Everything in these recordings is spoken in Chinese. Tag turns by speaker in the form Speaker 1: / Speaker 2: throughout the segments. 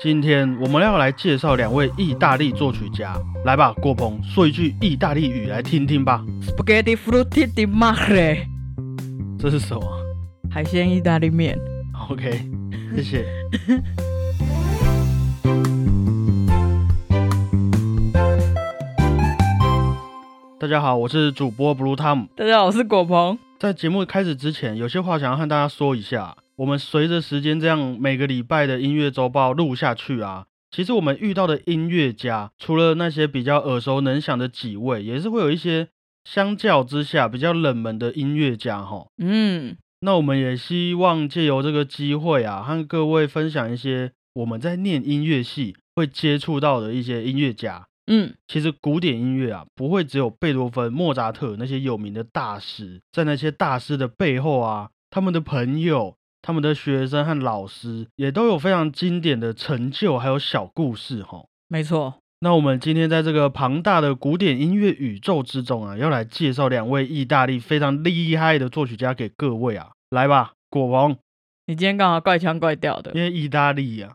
Speaker 1: 今天我们要来介绍两位意大利作曲家，来吧，郭鹏，说一句意大利语来听听吧。
Speaker 2: Spaghetti frutti di mare，
Speaker 1: 这是什么？
Speaker 2: 海鲜意大利面。
Speaker 1: OK，谢谢。大家好，我是主播 Blue Tom。
Speaker 2: 大家好，我是果鹏。
Speaker 1: 在节目开始之前，有些话想要和大家说一下。我们随着时间这样每个礼拜的音乐周报录下去啊，其实我们遇到的音乐家，除了那些比较耳熟能详的几位，也是会有一些相较之下比较冷门的音乐家哈。
Speaker 2: 嗯，
Speaker 1: 那我们也希望借由这个机会啊，和各位分享一些我们在念音乐系会接触到的一些音乐家。
Speaker 2: 嗯，
Speaker 1: 其实古典音乐啊，不会只有贝多芬、莫扎特那些有名的大师，在那些大师的背后啊，他们的朋友、他们的学生和老师，也都有非常经典的成就，还有小故事哈。
Speaker 2: 没错。
Speaker 1: 那我们今天在这个庞大的古典音乐宇宙之中啊，要来介绍两位意大利非常厉害的作曲家给各位啊，来吧，果王，
Speaker 2: 你今天干嘛怪腔怪调的
Speaker 1: 因。为意大利啊，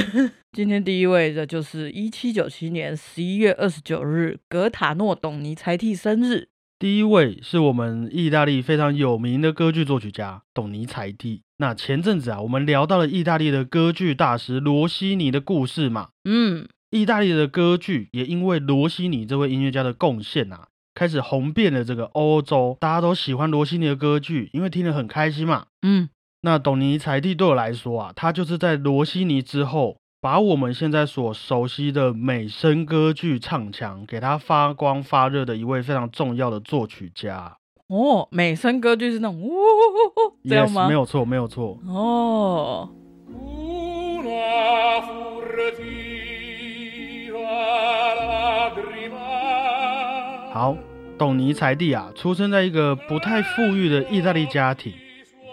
Speaker 2: 今天第一位的就是一七九七年十一月二十九日，格塔诺·董尼才蒂生日。
Speaker 1: 第一位是我们意大利非常有名的歌剧作曲家董尼采蒂。那前阵子啊，我们聊到了意大利的歌剧大师罗西尼的故事嘛。
Speaker 2: 嗯，
Speaker 1: 意大利的歌剧也因为罗西尼这位音乐家的贡献啊，开始红遍了这个欧洲，大家都喜欢罗西尼的歌剧，因为听得很开心嘛。
Speaker 2: 嗯，
Speaker 1: 那董尼采蒂对我来说啊，他就是在罗西尼之后，把我们现在所熟悉的美声歌剧唱腔给他发光发热的一位非常重要的作曲家。
Speaker 2: 哦，美声歌剧是那种呜呜呜呜这样吗？
Speaker 1: 没有错，没有错。
Speaker 2: 哦，
Speaker 1: 好，董尼才蒂啊，出生在一个不太富裕的意大利家庭，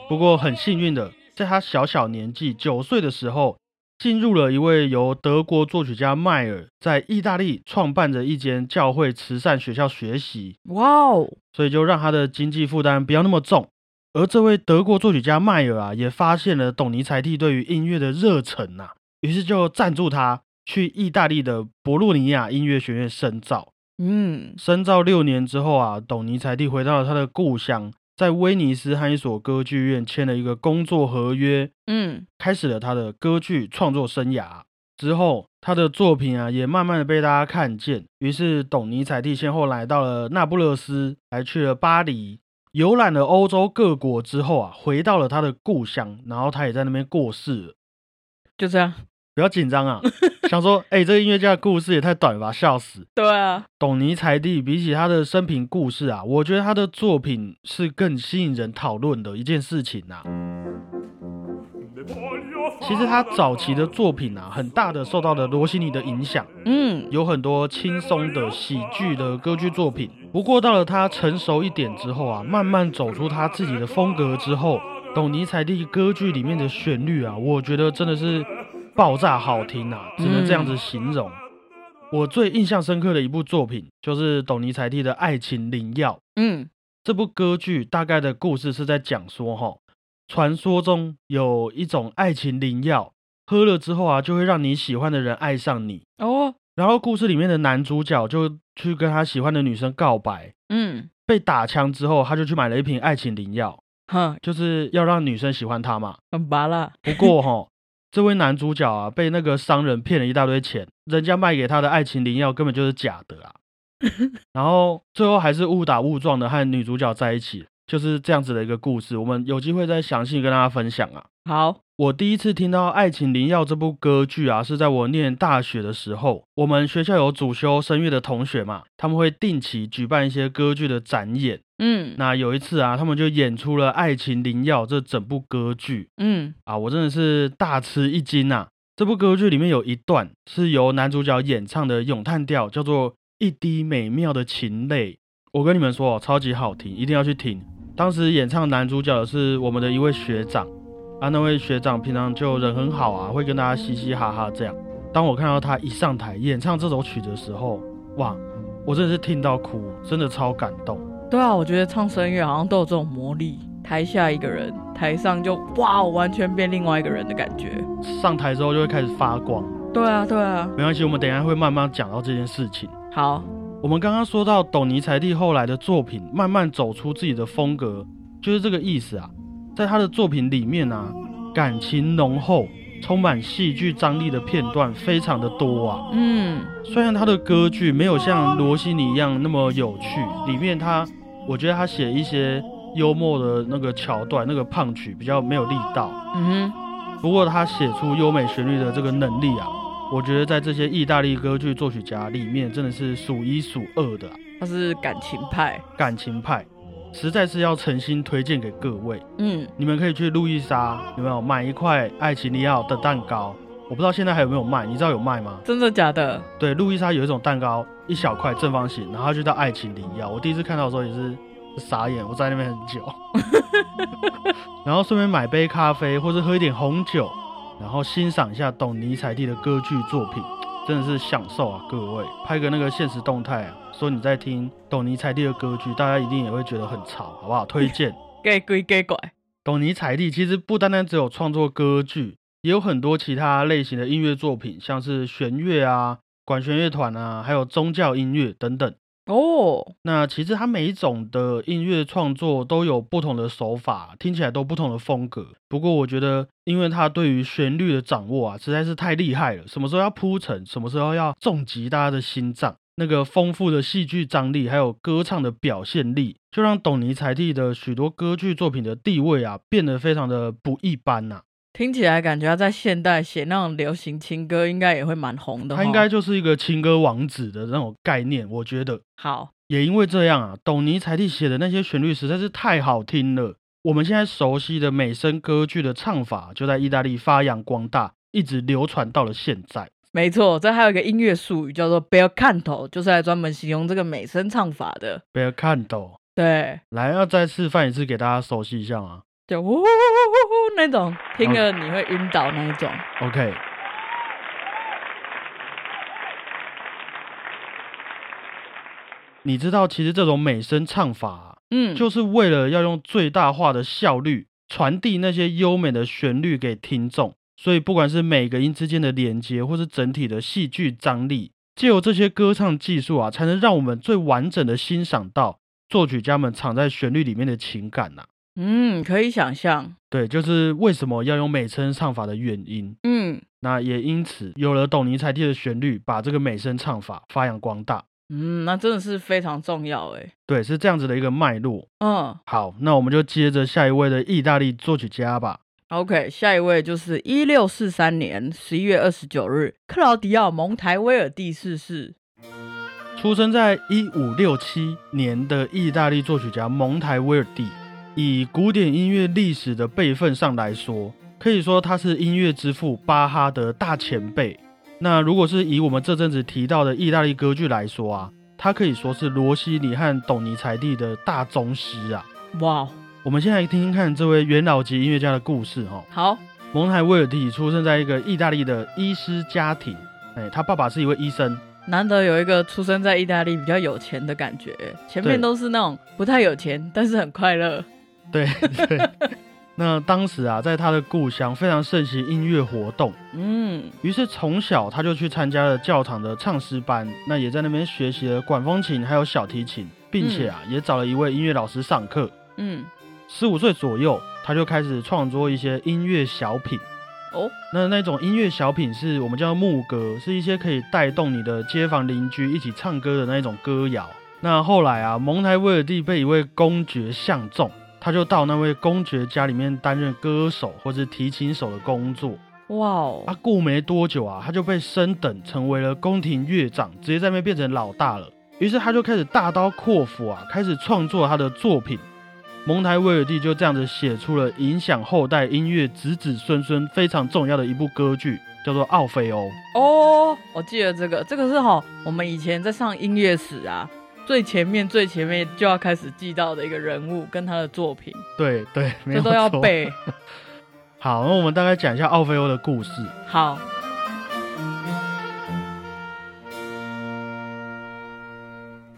Speaker 1: 不过很幸运的，在他小小年纪九岁的时候，进入了一位由德国作曲家迈尔在意大利创办的一间教会慈善学校学习，
Speaker 2: 哇哦，
Speaker 1: 所以就让他的经济负担不要那么重。而这位德国作曲家迈尔啊，也发现了董尼才蒂对于音乐的热忱呐、于是就赞助他去意大利的博洛尼亚音乐学院深造。
Speaker 2: 嗯，
Speaker 1: 深造六年之后啊，董尼才蒂回到了他的故乡，在威尼斯和一所歌剧院签了一个工作合约，
Speaker 2: 嗯，
Speaker 1: 开始了他的歌剧创作生涯。之后，他的作品啊也慢慢的被大家看见。于是，董尼采蒂先后来到了那不勒斯，还去了巴黎，游览了欧洲各国之后啊，回到了他的故乡，然后他也在那边过世了。
Speaker 2: 就这样。
Speaker 1: 不要紧张啊，想说，哎、这个音乐家的故事也太短了吧，笑死。
Speaker 2: 对啊，
Speaker 1: 董尼才蒂比起他的生平故事啊，我觉得他的作品是更吸引人讨论的一件事情呐、
Speaker 3: Ne voglio
Speaker 1: 其实他早期的作品啊，很大的受到了罗西尼的影响，
Speaker 2: 嗯，
Speaker 1: 有很多轻松的喜剧的歌剧作品。不过到了他成熟一点之后啊，慢慢走出他自己的风格之后，董尼才蒂歌剧里面的旋律啊，我觉得真的是爆炸好听啊，只能这样子形容。我最印象深刻的一部作品就是董尼才蒂的《爱情灵药》。
Speaker 2: 嗯，
Speaker 1: 这部歌剧大概的故事是在讲说，哈，传说中有一种爱情灵药，喝了之后啊，就会让你喜欢的人爱上你。
Speaker 2: 哦，
Speaker 1: 然后故事里面的男主角就去跟他喜欢的女生告白，
Speaker 2: 嗯，
Speaker 1: 被打枪之后，他就去买了一瓶爱情灵药，
Speaker 2: 哼，
Speaker 1: 就是要让女生喜欢他嘛。
Speaker 2: 很拔啦。
Speaker 1: 不过哈，这位男主角啊，被那个商人骗了一大堆钱，人家卖给他的爱情灵药根本就是假的啊。然后最后还是误打误撞的和女主角在一起，就是这样子的一个故事。我们有机会再详细跟大家分享啊。
Speaker 2: 好，
Speaker 1: 我第一次听到《爱情灵药》这部歌剧啊，是在我念大学的时候。我们学校有主修声乐的同学嘛，他们会定期举办一些歌剧的展演。
Speaker 2: 嗯，
Speaker 1: 那有一次啊，他们就演出了《爱情灵药》这整部歌剧。
Speaker 2: 嗯，
Speaker 1: 啊，我真的是大吃一惊呐、这部歌剧里面有一段是由男主角演唱的咏叹调，叫做《一滴美妙的情泪》。我跟你们说哦，超级好听，一定要去听。当时演唱男主角的是我们的一位学长啊，那位学长平常就人很好啊，会跟大家嘻嘻哈哈这样。当我看到他一上台演唱这首曲子的时候，哇，我真的是听到哭，真的超感动。
Speaker 2: 对啊，我觉得唱声乐好像都有这种魔力，台下一个人，台上就哇，完全变另外一个人的感觉。
Speaker 1: 上台之后就会开始发光。
Speaker 2: 对啊，对啊。
Speaker 1: 没关系，我们等一下会慢慢讲到这件事情。
Speaker 2: 好，
Speaker 1: 我们刚刚说到董尼才蒂后来的作品慢慢走出自己的风格，就是这个意思啊。在他的作品里面啊，感情浓厚、充满戏剧张力的片段非常的多啊。
Speaker 2: 嗯，
Speaker 1: 虽然他的歌剧没有像罗西尼一样那么有趣，里面他我觉得他写一些幽默的那个桥段，那个胖曲比较没有力道。
Speaker 2: 嗯哼，
Speaker 1: 不过他写出优美旋律的这个能力啊，我觉得在这些意大利歌剧作曲家里面真的是数一数二的啊、
Speaker 2: 他是感情派。
Speaker 1: 感情派，实在是要诚心推荐给各位。
Speaker 2: 嗯，
Speaker 1: 你们可以去路易莎有没有买一块爱情里奥的蛋糕？我不知道现在还有没有卖，你知道有卖吗？
Speaker 2: 真的假的？
Speaker 1: 对，路易莎有一种蛋糕，一小块正方形，然后它就叫爱情灵药。我第一次看到的时候也是傻眼，我在那边很久，然后顺便买杯咖啡或者喝一点红酒，然后欣赏一下董尼采蒂的歌剧作品，真的是享受啊！各位拍个那个现实动态啊，说你在听董尼采蒂的歌剧，大家一定也会觉得很潮，好不好？推荐。
Speaker 2: 给鬼给拐。
Speaker 1: 董尼采蒂其实不单单只有创作歌剧，也有很多其他类型的音乐作品，像是弦乐啊、管弦乐团啊，还有宗教音乐等等。
Speaker 2: 哦，
Speaker 1: 那其实它每一种的音乐创作都有不同的手法，听起来都不同的风格。不过我觉得，因为他对于旋律的掌握啊，实在是太厉害了。什么时候要铺陈，什么时候要重击大家的心脏，那个丰富的戏剧张力，还有歌唱的表现力，就让董尼采蒂的许多歌剧作品的地位啊，变得非常的不一般呐、
Speaker 2: 听起来感觉他在现代写那种流行情歌，应该也会蛮红的。
Speaker 1: 他应该就是一个情歌王子的那种概念，我觉得。
Speaker 2: 好。
Speaker 1: 也因为这样啊，董尼采蒂写的那些旋律实在是太好听了。我们现在熟悉的美声歌剧的唱法，就在意大利发扬光大，一直流传到了现在。
Speaker 2: 没错，这还有一个音乐术语叫做 bel canto，就是来专门形容这个美声唱法的。
Speaker 1: bel canto，
Speaker 2: 对，
Speaker 1: 来，要再示范一次给大家熟悉一下吗
Speaker 2: 就呜那种听了你会晕倒那一种。
Speaker 1: ？OK。你知道，其实这种美声唱法啊、
Speaker 2: 嗯，
Speaker 1: 就是为了要用最大化的效率传递那些优美的旋律给听众，所以不管是每个音之间的连接，或是整体的戏剧张力，借由这些歌唱技术啊，才能让我们最完整的欣赏到作曲家们藏在旋律里面的情感呐、
Speaker 2: 嗯，可以想象。
Speaker 1: 对，就是为什么要用美声唱法的原因。
Speaker 2: 嗯
Speaker 1: 那也因此有了董尼采蒂的旋律，把这个美声唱法发扬光大。
Speaker 2: 嗯，那真的是非常重要哎。
Speaker 1: 对，是这样子的一个脉络。
Speaker 2: 嗯
Speaker 1: 好，那我们就接着下一位的意大利作曲家吧。
Speaker 2: ，OK，下一位就是一六四三年十一月二十九日，克劳迪奥·蒙台威尔第逝世。
Speaker 1: 出生在一五六七年的意大利作曲家蒙台威尔第，以古典音乐历史的辈分上来说，可以说他是音乐之父巴哈的大前辈。那如果是以我们这阵子提到的意大利歌剧来说啊，他可以说是罗西尼和董尼采蒂的大宗师啊。
Speaker 2: 哇，
Speaker 1: 我们先来听听看这位元老级音乐家的故事哈、
Speaker 2: 好，
Speaker 1: 蒙台威尔蒂出生在一个意大利的医师家庭，哎，他爸爸是一位医生，
Speaker 2: 难得有一个出生在意大利比较有钱的感觉，前面都是那种不太有钱，但是很快乐。
Speaker 1: 对对。那当时啊，在他的故乡非常盛行音乐活动，
Speaker 2: 嗯，
Speaker 1: 于是从小他就去参加了教堂的唱诗班，那也在那边学习了管风琴还有小提琴，并且啊，也找了一位音乐老师上课。
Speaker 2: 嗯，
Speaker 1: 十五岁左右，他就开始创作一些音乐小品。
Speaker 2: 哦，
Speaker 1: 那那种音乐小品是我们叫牧歌，是一些可以带动你的街坊邻居一起唱歌的那一种歌谣。那后来啊，蒙台威尔第被一位公爵相中，他就到那位公爵家里面担任歌手或者提琴手的工作。
Speaker 2: 哇哦，
Speaker 1: 啊，过没多久啊，他就被升等成为了宫廷乐长，直接在那边变成老大了。于是他就开始大刀阔斧啊，开始创作他的作品。蒙台威尔第就这样子写出了影响后代音乐子子孙孙非常重要的一部歌剧，叫做《奥菲欧》。
Speaker 2: 哦，我记得这个，这个是哈，我们以前在上音乐史啊，最前面最前面就要开始记到的一个人物跟他的作品，
Speaker 1: 对对，
Speaker 2: 这都要。背。
Speaker 1: 好，那我们大概讲一下奥菲欧的故事。
Speaker 2: 好，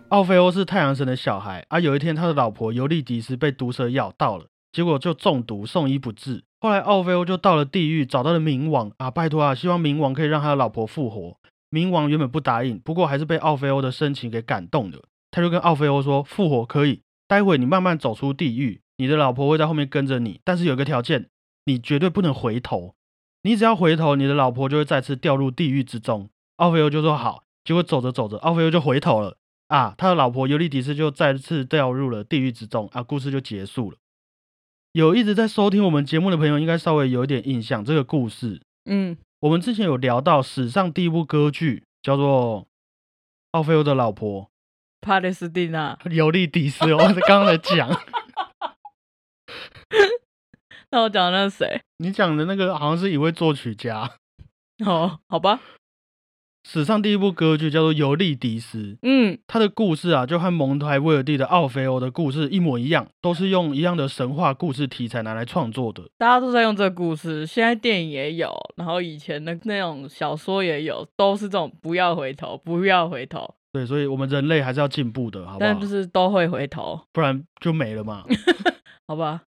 Speaker 1: 奥菲欧是太阳神的小孩啊。有一天，他的老婆尤利迪斯被毒蛇咬到了，结果就中毒送医不治。后来奥菲欧就到了地狱，找到了冥王啊，拜托啊，希望冥王可以让他的老婆复活。冥王原本不答应，不过还是被奥菲欧的深情给感动了。他就跟奥菲欧说：“复活可以，待会你慢慢走出地狱，你的老婆会在后面跟着你，但是有个条件，你绝对不能回头。你只要回头，你的老婆就会再次掉入地狱之中。”奥菲欧就说：“好。”结果走着走着，奥菲欧就回头了啊，他的老婆尤利迪斯就再次掉入了地狱之中啊，故事就结束了。有一直在收听我们节目的朋友，应该稍微有一点印象这个故事。
Speaker 2: 嗯，
Speaker 1: 我们之前有聊到史上第一部歌剧，叫做《奥菲欧的老婆
Speaker 2: 帕雷斯蒂娜。》
Speaker 1: 尤利迪斯。我刚刚在讲，
Speaker 2: 那我讲的那是谁？
Speaker 1: 你讲的那个好像是一位作曲家，
Speaker 2: 哦，好吧，
Speaker 1: 史上第一部歌剧叫做《尤利迪斯》。
Speaker 2: 嗯，
Speaker 1: 它的故事啊，就和蒙台威尔第的《奥菲欧》的故事一模一样，都是用一样的神话故事题材拿来创作的。
Speaker 2: 大家都在用这个故事，现在电影也有，然后以前的那种小说也有，都是这种不要回头，不要回头，
Speaker 1: 对，所以我们人类还是要进步的，好不好
Speaker 2: 但？就是都会回头，
Speaker 1: 不然就没了嘛。
Speaker 2: 好吧？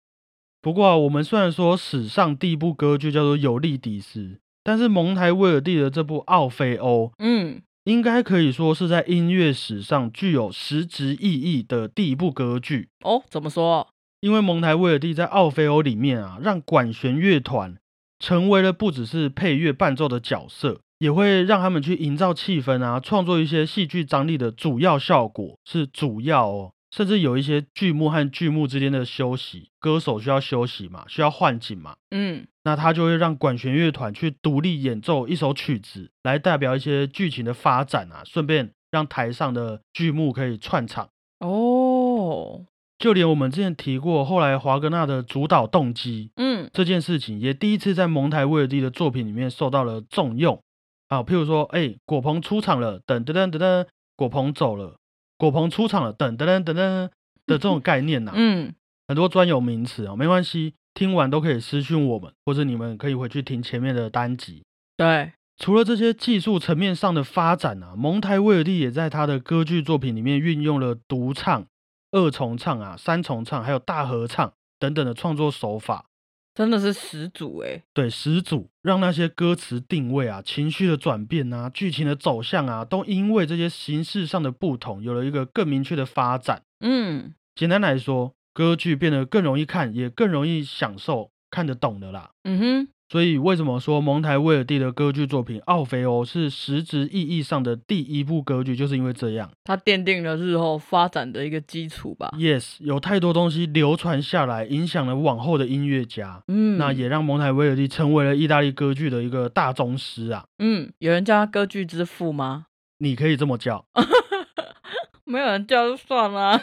Speaker 1: 不过啊，我们虽然说史上第一部歌剧叫做《尤利迪斯》，但是蒙台威尔第的这部《奥菲欧》
Speaker 2: 嗯，
Speaker 1: 应该可以说是在音乐史上具有实质意义的第一部歌剧。
Speaker 2: 哦，怎么说？
Speaker 1: 因为蒙台威尔第在《奥菲欧》里面啊，让管弦乐团成为了不只是配乐伴奏的角色，也会让他们去营造气氛啊，创作一些戏剧张力的主要效果，是主要哦。甚至有一些剧目和剧目之间的休息，歌手需要休息嘛，需要换景嘛，
Speaker 2: 嗯，
Speaker 1: 那他就会让管弦乐团去独立演奏一首曲子，来代表一些剧情的发展啊，顺便让台上的剧目可以串场。
Speaker 2: 哦，
Speaker 1: 就连我们之前提过，后来华格纳的主导动机
Speaker 2: 嗯，
Speaker 1: 这件事情，也第一次在蒙台威尔第的作品里面受到了重用啊。譬如说，哎，果鹏出场了，等等等等等，果鹏走了，果鹏出场了，等等等等等的这种概念呐、
Speaker 2: 嗯，
Speaker 1: 很多专有名词啊，没关系，听完都可以私讯我们，或者你们可以回去听前面的单集。
Speaker 2: 对，
Speaker 1: 除了这些技术层面上的发展啊，蒙台威尔第也在他的歌剧作品里面运用了独唱、二重唱啊、三重唱，还有大合唱等等的创作手法。
Speaker 2: 真的是始祖哎，
Speaker 1: 对，始祖让那些歌词定位啊、情绪的转变啊、剧情的走向啊，都因为这些形式上的不同，有了一个更明确的发展。
Speaker 2: 嗯，
Speaker 1: 简单来说，歌剧变得更容易看，也更容易享受，看得懂的啦。
Speaker 2: 嗯哼，
Speaker 1: 所以为什么说蒙台威尔第的歌剧作品《奥菲欧》是实质意义上的第一部歌剧，就是因为这样。
Speaker 2: 它奠定了日后发展的一个基础吧。
Speaker 1: Yes，有太多东西流传下来，影响了往后的音乐家，
Speaker 2: 嗯，
Speaker 1: 那也让蒙台威尔第成为了意大利歌剧的一个大宗师啊。
Speaker 2: 嗯，有人叫他歌剧之父吗？
Speaker 1: 你可以这么叫，
Speaker 2: 没有人叫就算了，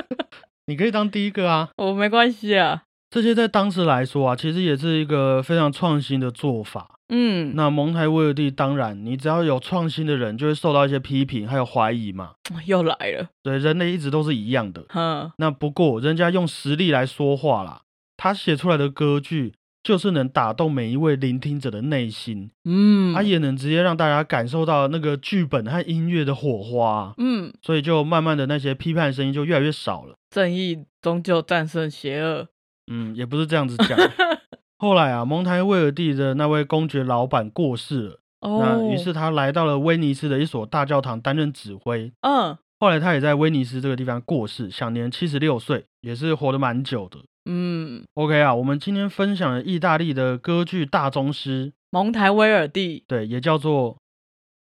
Speaker 1: 你可以当第一个啊。
Speaker 2: 我没关系啊。
Speaker 1: 这些在当时来说啊，其实也是一个非常创新的做法。
Speaker 2: 嗯，
Speaker 1: 那蒙台威尔第当然，你只要有创新的人，就会受到一些批评还有怀疑嘛。
Speaker 2: 又来了，
Speaker 1: 对，人类一直都是一样的。
Speaker 2: 嗯，
Speaker 1: 那不过人家用实力来说话啦，他写出来的歌剧就是能打动每一位聆听者的内心，
Speaker 2: 嗯，
Speaker 1: 他也能直接让大家感受到那个剧本和音乐的火花，
Speaker 2: 嗯，
Speaker 1: 所以就慢慢的那些批判声音就越来越少了。
Speaker 2: 正义终究战胜邪恶。
Speaker 1: 嗯，也不是这样子讲。后来啊，蒙台威尔蒂的那位公爵老板过世了，
Speaker 2: 哦，
Speaker 1: 那于是他来到了威尼斯的一所大教堂担任指挥。
Speaker 2: 嗯
Speaker 1: 后来他也在威尼斯这个地方过世，享年七十六岁，也是活得蛮久的。
Speaker 2: 嗯
Speaker 1: ，OK 啊，我们今天分享了意大利的歌剧大宗师，
Speaker 2: 蒙台威尔蒂
Speaker 1: 对，也叫做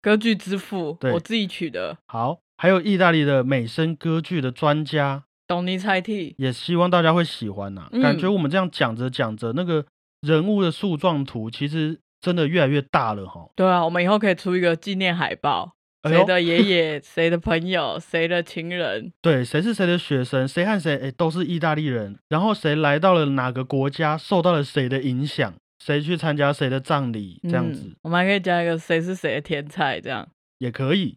Speaker 2: 歌剧之父，
Speaker 1: 对
Speaker 2: 我自己取的，
Speaker 1: 好，还有意大利的美声歌剧的专家，
Speaker 2: 董尼猜替。
Speaker 1: 也希望大家会喜欢呐、
Speaker 2: 嗯
Speaker 1: 感觉我们这样讲着讲着，那个人物的树状图其实真的越来越大了哈。
Speaker 2: 对啊，我们以后可以出一个纪念海报，
Speaker 1: 哎呦
Speaker 2: 谁的爷爷、谁的朋友、谁的情人。
Speaker 1: 对，谁是谁的学生，谁和谁诶都是意大利人，然后谁来到了哪个国家，受到了谁的影响，谁去参加谁的葬礼，这样子、
Speaker 2: 嗯我们还可以加一个谁是谁的天才，这样
Speaker 1: 也可以。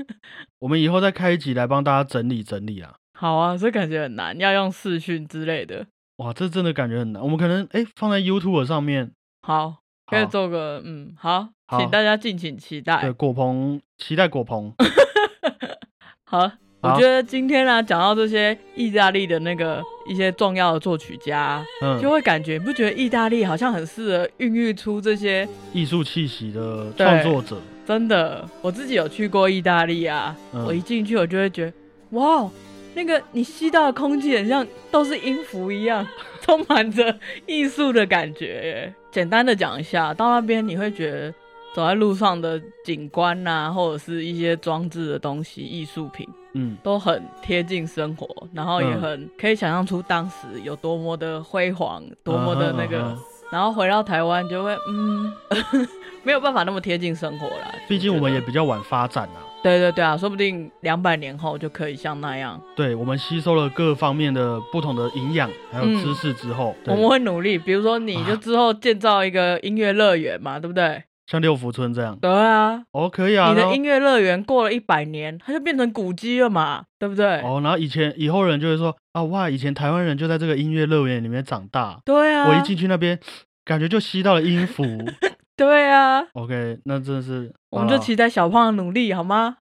Speaker 1: 我们以后再开一集来帮大家整理整理啊。
Speaker 2: 好啊。这感觉很难，要用视讯之类的。
Speaker 1: 哇，这真的感觉很难。我们可能哎放在 YouTube 上面，
Speaker 2: 好，可以做个嗯，好，
Speaker 1: 好
Speaker 2: 请大家敬请期待
Speaker 1: 对
Speaker 2: 待。
Speaker 1: 果棚，期待果棚。
Speaker 2: 好，我觉得今天呢、讲到这些意大利的那个一些重要的作曲家，
Speaker 1: 嗯
Speaker 2: 就，会感觉你不觉得意大利好像很适合孕育出这些
Speaker 1: 艺术气息的
Speaker 2: 对
Speaker 1: 创作者，
Speaker 2: 真的，我自己有去过意大利啊，
Speaker 1: 嗯
Speaker 2: 我一进去我就会觉得，哇，那个你吸到的空气很像都是音符一样，充满着艺术的感觉耶。简单的讲一下，到那边你会觉得走在路上的景观呐、或者是一些装置的东西、艺术品，
Speaker 1: 嗯，
Speaker 2: 都很贴近生活，然后也
Speaker 1: 嗯
Speaker 2: 很可以想象出当时有多么的辉煌，多么的那个。然后回到台湾就会，嗯，没有办法那么贴近生活啦。
Speaker 1: 毕竟我们也比较晚发展啊，
Speaker 2: 对对对啊，说不定两百年后就可以像那样。
Speaker 1: 对我们吸收了各方面的不同的营养还有
Speaker 2: 嗯
Speaker 1: 知识之后，对
Speaker 2: 我们会努力，比如说你就
Speaker 1: 啊
Speaker 2: 之后建造一个音乐乐园嘛，对不对？
Speaker 1: 像六福村这样，
Speaker 2: 对啊，
Speaker 1: 哦，可以啊，
Speaker 2: 你的音乐乐园过了一百年，它就变成古迹了嘛，对不对？
Speaker 1: 哦，然后以前以后人就会说啊，哇，以前台湾人就在这个音乐乐园里面长大，
Speaker 2: 对啊，
Speaker 1: 我一进去那边，感觉就吸到了音符。
Speaker 2: 对啊
Speaker 1: ，OK，那真的是，
Speaker 2: 我们就期待小胖的努力，好吗？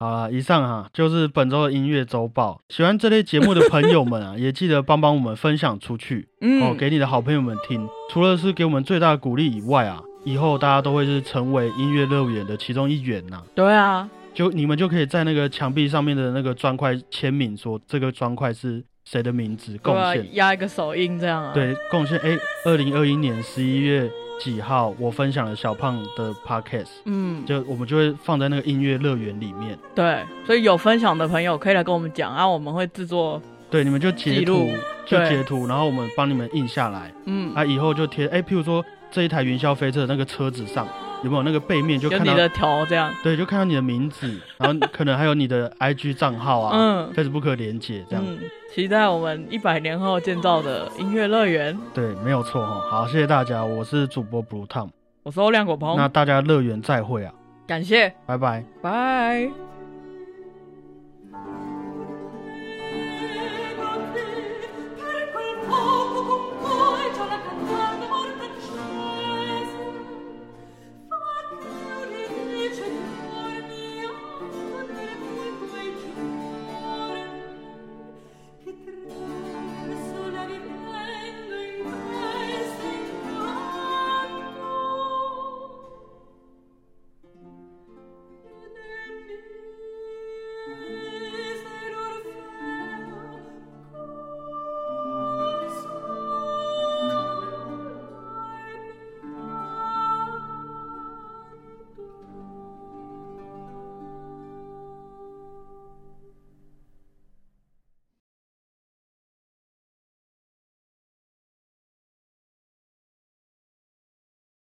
Speaker 1: 好了，以上哈就是本周的音乐周报。喜欢这类节目的朋友们啊，也记得帮帮我们分享出去
Speaker 2: 嗯，
Speaker 1: 哦，给你的好朋友们听。除了是给我们最大的鼓励以外啊，以后大家都会是成为音乐乐园的其中一员呐、
Speaker 2: 对啊，
Speaker 1: 就你们就可以在那个墙壁上面的那个砖块签名，说这个砖块是谁的名字贡献。
Speaker 2: 压一个手印这样啊。，
Speaker 1: 对，贡献哎，二零二一年十一月几号，我分享了小胖的 podcast，
Speaker 2: 嗯，
Speaker 1: 就我们就会放在那个音乐乐园里面。
Speaker 2: 对，所以有分享的朋友可以来跟我们讲啊，我们会制作，
Speaker 1: 对，你们就截图就截图，然后我们帮你们印下来，
Speaker 2: 嗯，
Speaker 1: 啊，以后就贴，哎，譬如说这一台云霄飞车的那个车子上有没有那个背面就看到，
Speaker 2: 你的头这样，
Speaker 1: 对，就看到你的名字，然后可能还有你的 IG 账号啊、
Speaker 2: 嗯
Speaker 1: Facebook 连接这样，
Speaker 2: 嗯，期待我们一百年后建造的音乐乐园。
Speaker 1: 对，没有错哈。好，谢谢大家，我是主播 Blue Tom，、
Speaker 2: 我是欧亮果鹏，
Speaker 1: 那大家乐园再会啊，
Speaker 2: 感谢，
Speaker 1: 拜拜。
Speaker 2: 拜。